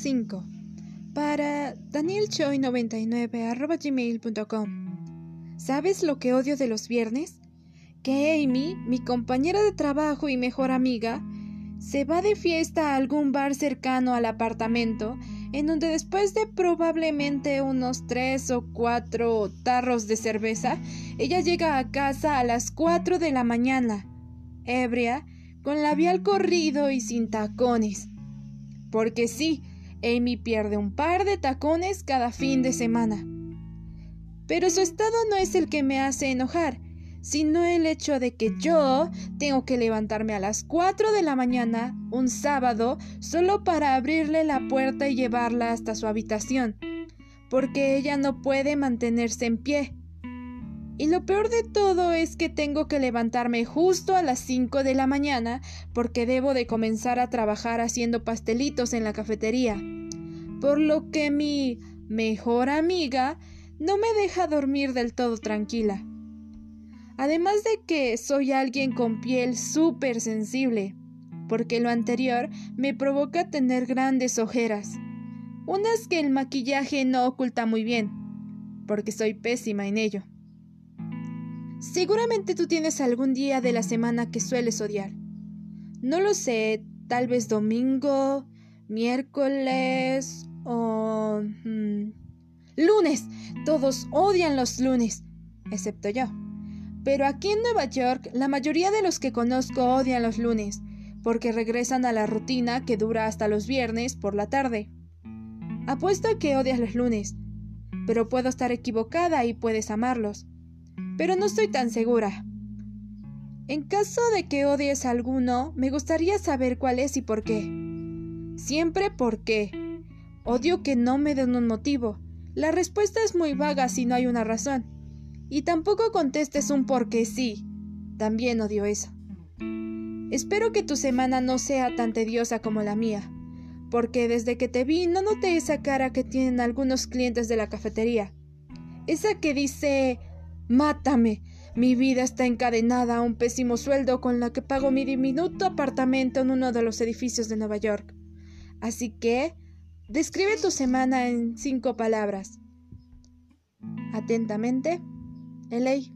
5. Para danielchoy99 ¿Sabes lo que odio de los viernes? Que Amy, mi compañera de trabajo y mejor amiga, se va de fiesta a algún bar cercano al apartamento, en donde después de probablemente unos tres o cuatro tarros de cerveza, ella llega a casa a las cuatro de la mañana, ebria, con labial corrido y sin tacones. Porque sí, Amy pierde un par de tacones cada fin de semana. Pero su estado no es el que me hace enojar, sino el hecho de que yo tengo que levantarme a las 4 de la mañana un sábado solo para abrirle la puerta y llevarla hasta su habitación, porque ella no puede mantenerse en pie. Y lo peor de todo es que tengo que levantarme justo a las 5 de la mañana porque debo de comenzar a trabajar haciendo pastelitos en la cafetería. Por lo que mi mejor amiga no me deja dormir del todo tranquila. Además de que soy alguien con piel súper sensible, porque lo anterior me provoca tener grandes ojeras. Unas que el maquillaje no oculta muy bien, porque soy pésima en ello. Seguramente tú tienes algún día de la semana que sueles odiar. No lo sé, tal vez domingo, miércoles o... Mm, lunes. Todos odian los lunes, excepto yo. Pero aquí en Nueva York, la mayoría de los que conozco odian los lunes, porque regresan a la rutina que dura hasta los viernes por la tarde. Apuesto a que odias los lunes, pero puedo estar equivocada y puedes amarlos pero no estoy tan segura. En caso de que odies a alguno, me gustaría saber cuál es y por qué. Siempre por qué. Odio que no me den un motivo. La respuesta es muy vaga si no hay una razón. Y tampoco contestes un por qué sí. También odio eso. Espero que tu semana no sea tan tediosa como la mía, porque desde que te vi no noté esa cara que tienen algunos clientes de la cafetería. Esa que dice Mátame. Mi vida está encadenada a un pésimo sueldo con la que pago mi diminuto apartamento en uno de los edificios de Nueva York. Así que, describe tu semana en cinco palabras. Atentamente, Eley.